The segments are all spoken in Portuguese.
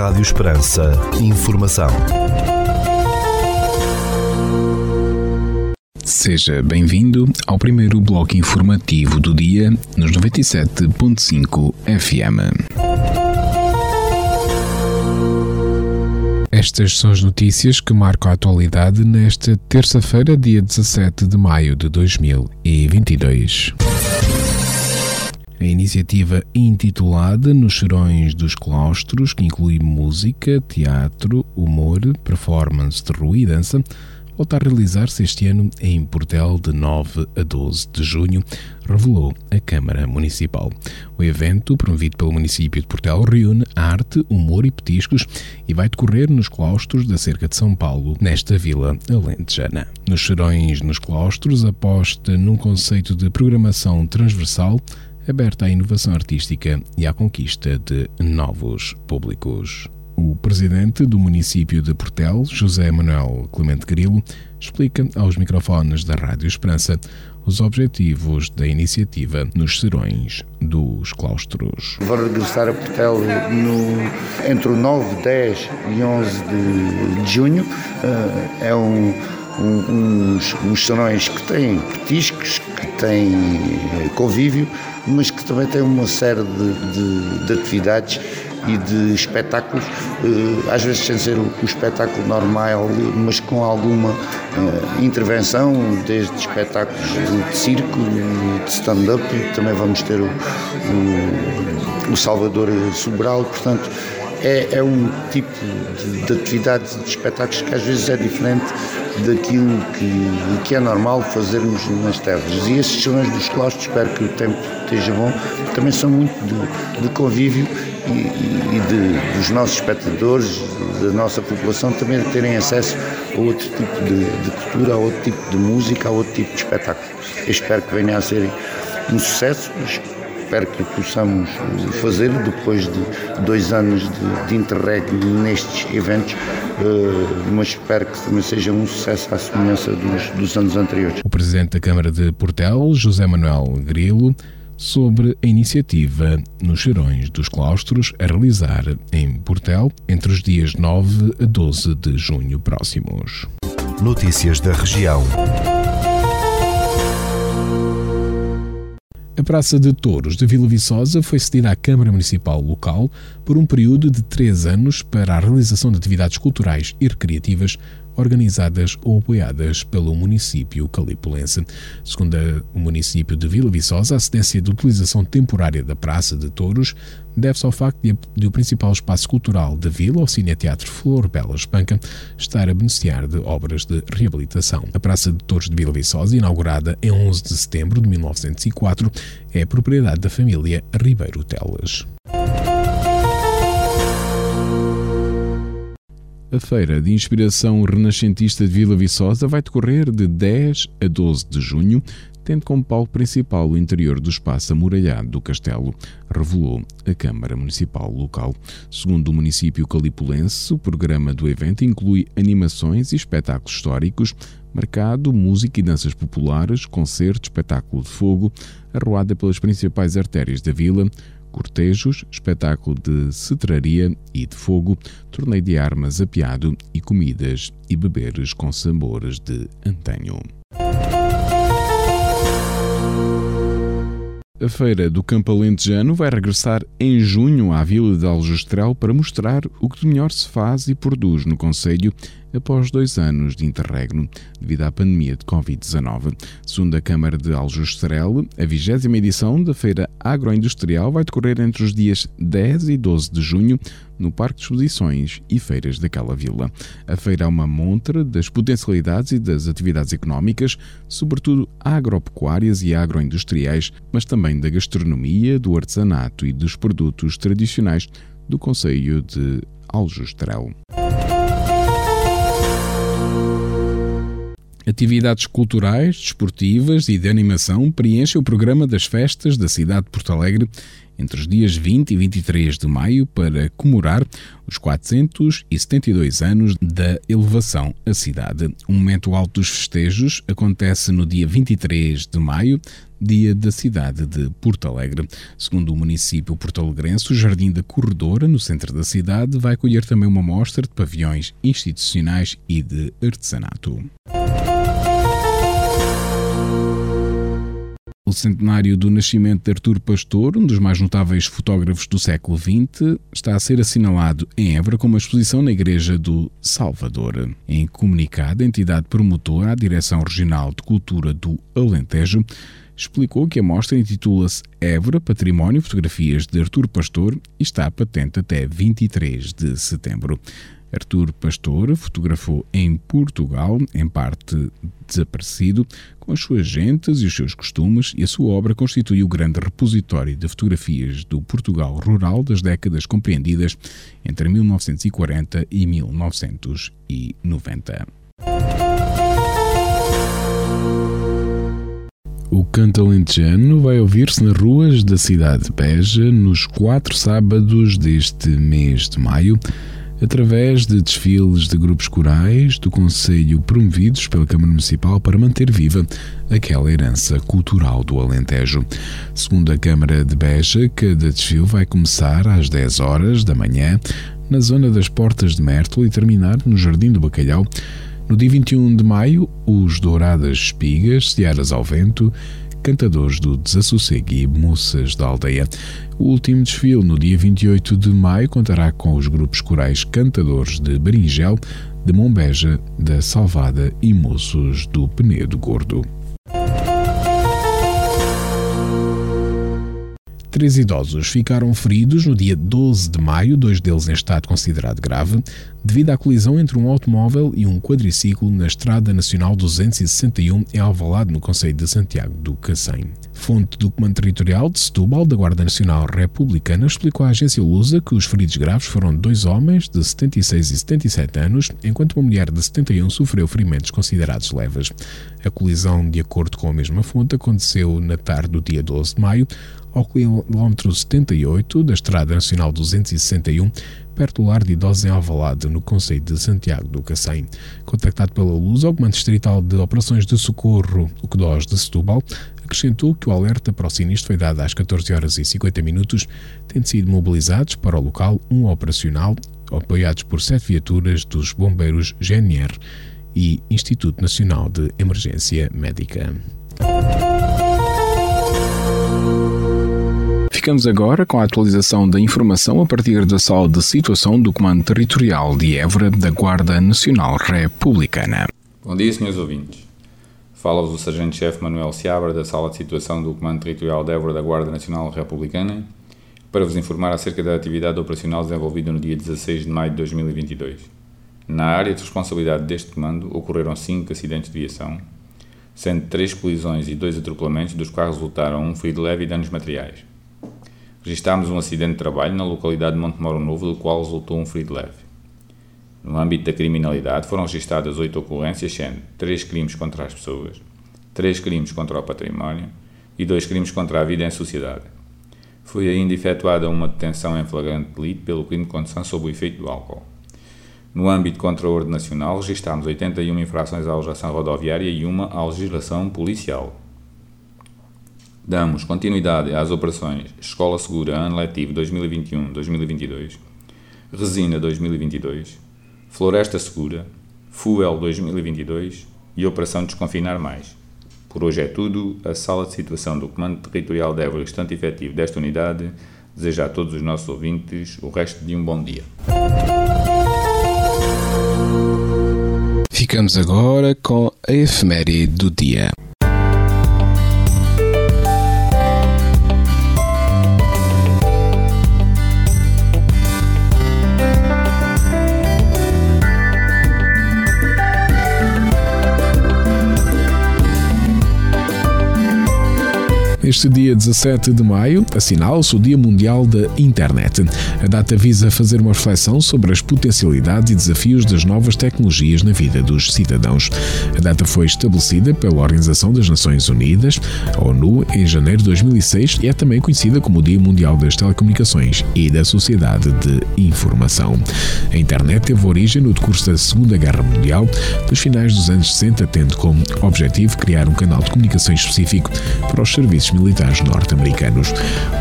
Rádio Esperança. Informação. Seja bem-vindo ao primeiro bloco informativo do dia nos 97.5 FM. Estas são as notícias que marcam a atualidade nesta terça-feira, dia 17 de maio de 2022. A iniciativa intitulada Nos Cheirões dos Claustros, que inclui música, teatro, humor, performance de rua e dança, volta a realizar-se este ano em Portel de 9 a 12 de junho, revelou a Câmara Municipal. O evento, promovido pelo município de Portel, reúne arte, humor e petiscos e vai decorrer nos claustros da Cerca de São Paulo, nesta vila alentejana. Nos Cheirões nos Claustros, aposta num conceito de programação transversal aberta à inovação artística e à conquista de novos públicos. O presidente do município de Portel, José Manuel Clemente Grilo, explica aos microfones da Rádio Esperança os objetivos da iniciativa nos serões dos claustros. Vou regressar a Portel no, entre o 9, 10 e 11 de, junho. Uh, é um, uns, uns que têm petiscos, que têm convívio, mas que também têm uma série de, de, de atividades e de espetáculos, eh, às vezes sem ser o, espetáculo normal, mas com alguma eh, intervenção, desde espetáculos de, circo, de stand-up, também vamos ter o, o, o Salvador Sobral, portanto é, é um tipo de, de atividade, de espetáculos que às vezes é diferente daquilo que, que é normal fazermos nas terras. E esses salões dos claustros, espero que o tempo esteja bom, também são muito de, de convívio e, e de, dos nossos espectadores, da nossa população, também terem acesso a outro tipo de, de cultura, a outro tipo de música, a outro tipo de espetáculo. Eu espero que venha a ser um sucesso espero que possamos fazer depois de dois anos de, de interreg nestes eventos, uh, mas espero que também seja um sucesso à semelhança dos, dos anos anteriores. O Presidente da Câmara de Portel, José Manuel Grilo, sobre a iniciativa nos Cheirões dos Claustros a realizar em Portel entre os dias 9 a 12 de junho próximos. Notícias da região. A Praça de Touros de Vila Viçosa foi cedida à Câmara Municipal local por um período de três anos para a realização de atividades culturais e recreativas organizadas ou apoiadas pelo município calipulense. Segundo o município de Vila Viçosa, a cedência de utilização temporária da Praça de Touros deve-se ao facto de, de, o principal espaço cultural da vila, o Cineteatro Flor Bela Espanca, estar a beneficiar de obras de reabilitação. A Praça de Touros de Vila Viçosa, inaugurada em 11 de setembro de 1904, é propriedade da família Ribeiro Teles. A Feira de Inspiração Renascentista de Vila Viçosa vai decorrer de 10 a 12 de junho, tendo como palco principal o interior do espaço amuralhado do castelo, revelou a Câmara Municipal local. Segundo o município calipulense, o programa do evento inclui animações e espetáculos históricos, marcado música e danças populares, concerto, espetáculo de fogo, arruada pelas principais artérias da vila, cortejos, espetáculo de cetraria e de fogo, torneio de armas apiado e comidas e beberes com sabores de antanho. A Feira do Campo Alentejano vai regressar em junho à Vila de Aljustrel para mostrar o que de melhor se faz e produz no Conselho após dois anos de interregno devido à pandemia de Covid-19. Segundo a Câmara de Aljustrel, a vigésima edição da Feira Agroindustrial vai decorrer entre os dias 10 e 12 de junho no Parque de Exposições e Feiras daquela vila. A feira é uma montra das potencialidades e das atividades económicas, sobretudo agropecuárias e agroindustriais, mas também da gastronomia, do artesanato e dos produtos tradicionais do Conselho de Aljustrel. Atividades culturais, desportivas e de animação preenchem o programa das festas da cidade de Porto Alegre entre os dias 20 e 23 de maio para comemorar os 472 anos da elevação à cidade. O momento alto dos festejos acontece no dia 23 de maio, dia da cidade de Porto Alegre. Segundo o município porto-alegrense, o Jardim da Corredora, no centro da cidade, vai acolher também uma mostra de pavilhões institucionais e de artesanato. O centenário do nascimento de Artur Pastor, um dos mais notáveis fotógrafos do século XX, está a ser assinalado em Évora com uma exposição na Igreja do Salvador. Em comunicado, a entidade promotora, a Direção Regional de Cultura do Alentejo, explicou que a mostra intitula-se Évora Património Fotografias de Artur Pastor e está patente até 23 de setembro. Artur Pastor fotografou em Portugal, em parte desaparecido, com as suas gentes e os seus costumes, e a sua obra constitui o grande repositório de fotografias do Portugal rural das décadas compreendidas entre 1940 e 1990. O canto alentejano vai ouvir-se nas ruas da cidade de Beja nos quatro sábados deste mês de maio, através de desfiles de grupos corais do Conselho promovidos pela Câmara Municipal para manter viva aquela herança cultural do Alentejo. Segundo a Câmara de Beja, cada desfile vai começar às 10 horas da manhã na zona das Portas de Mértola e terminar no Jardim do Bacalhau. No dia 21 de maio, os Douradas Espigas, Searas ao Vento, cantadores do Desassossego e moças da aldeia. O último desfile, no dia 28 de maio, contará com os grupos corais Cantadores de Berinjel, de Mombeja, da Salvada e Moços do Penedo Gordo. Três idosos ficaram feridos no dia 12 de maio, dois deles em estado considerado grave, devido à colisão entre um automóvel e um quadriciclo na Estrada Nacional 261 em Alvalade, no Conselho de Santiago do Cacém. Fonte do Comando Territorial de Setúbal da Guarda Nacional Republicana explicou à agência Lusa que os feridos graves foram dois homens de 76 e 77 anos, enquanto uma mulher de 71 sofreu ferimentos considerados leves. A colisão, de acordo com a mesma fonte, aconteceu na tarde do dia 12 de maio, ao quilómetro 78 da Estrada Nacional 261, perto do lar de idosos em Alvalade, no Conselho de Santiago do Cacém. Contactado pela Luz, o Comando Distrital de Operações de Socorro, o CDOS de Setúbal, acrescentou que o alerta para o sinistro foi dado às 14 horas e 50 minutos, tendo sido mobilizados para o local um operacional, apoiados por sete viaturas dos bombeiros GNR e Instituto Nacional de Emergência Médica. Ficamos agora com a atualização da informação a partir da sala de situação do Comando Territorial de Évora da Guarda Nacional Republicana. Bom dia, senhores ouvintes. Fala-vos o Sargento-Chefe Manuel Seabra da sala de situação do Comando Territorial de Évora da Guarda Nacional Republicana para vos informar acerca da atividade operacional desenvolvida no dia 16 de maio de 2022. Na área de responsabilidade deste comando ocorreram cinco acidentes de viação, sendo três colisões e dois atropelamentos, dos quais resultaram um ferido leve e danos materiais. Registámos um acidente de trabalho na localidade de Montemoro Novo, do qual resultou um ferido leve. No âmbito da criminalidade, foram registadas oito ocorrências, sendo três crimes contra as pessoas, três crimes contra o património e dois crimes contra a vida em sociedade. Foi ainda efetuada uma detenção em flagrante delito pelo crime de condução sob o efeito do álcool. No âmbito contra a ordem nacional, registámos 81 infrações à legislação rodoviária e uma à legislação policial. Damos continuidade às operações Escola Segura Ano Letivo 2021-2022, Resina 2022, Floresta Segura, Fuel 2022 e Operação Desconfinar Mais. Por hoje é tudo. A sala de situação do Comando Territorial de Évora, efetivo desta unidade, deseja a todos os nossos ouvintes o resto de um bom dia. Ficamos agora com a efeméride do dia. Neste dia 17 de maio, assinala-se o Dia Mundial da Internet. A data visa fazer uma reflexão sobre as potencialidades e desafios das novas tecnologias na vida dos cidadãos. A data foi estabelecida pela Organização das Nações Unidas, a ONU, em janeiro de 2006 e é também conhecida como o Dia Mundial das Telecomunicações e da Sociedade de Informação. A internet teve origem no decurso da Segunda Guerra Mundial, dos finais dos anos 60, tendo como objetivo criar um canal de comunicação específico para os serviços militares norte-americanos.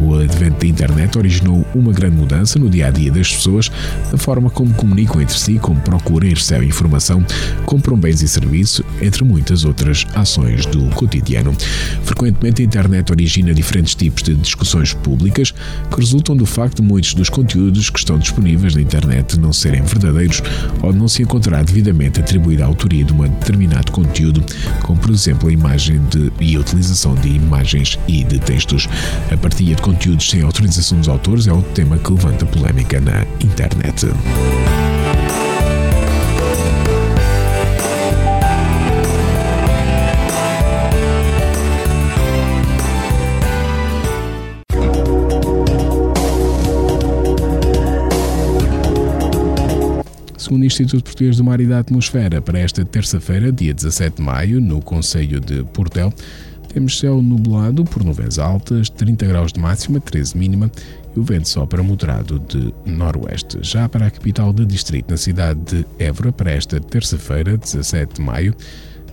O advento da internet originou uma grande mudança no dia a dia das pessoas, na forma como comunicam entre si, como procuram e recebem informação, compram bens e serviços, entre muitas outras ações do cotidiano. Frequentemente, a internet origina diferentes tipos de discussões públicas que resultam do facto de muitos dos conteúdos que estão disponíveis na internet não serem verdadeiros ou não se encontrar devidamente atribuída a autoria de um determinado conteúdo, como por exemplo a imagem de, e a utilização de imagens e de textos. A partilha de conteúdos sem autorização dos autores é outro tema que levanta polémica na internet. segundo o Instituto Português do Mar e da Atmosfera, para esta terça-feira, dia 17 de maio, no Conselho de Portel, temos céu nublado por nuvens altas, 30 graus de máxima, 13 mínima e o vento sopra moderado de noroeste. Já para a capital do distrito, na cidade de Évora, para esta terça-feira, 17 de maio,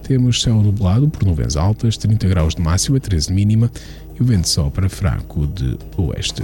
temos céu nublado por nuvens altas, 30 graus de máxima, 13 mínima e o vento sopra fraco de oeste.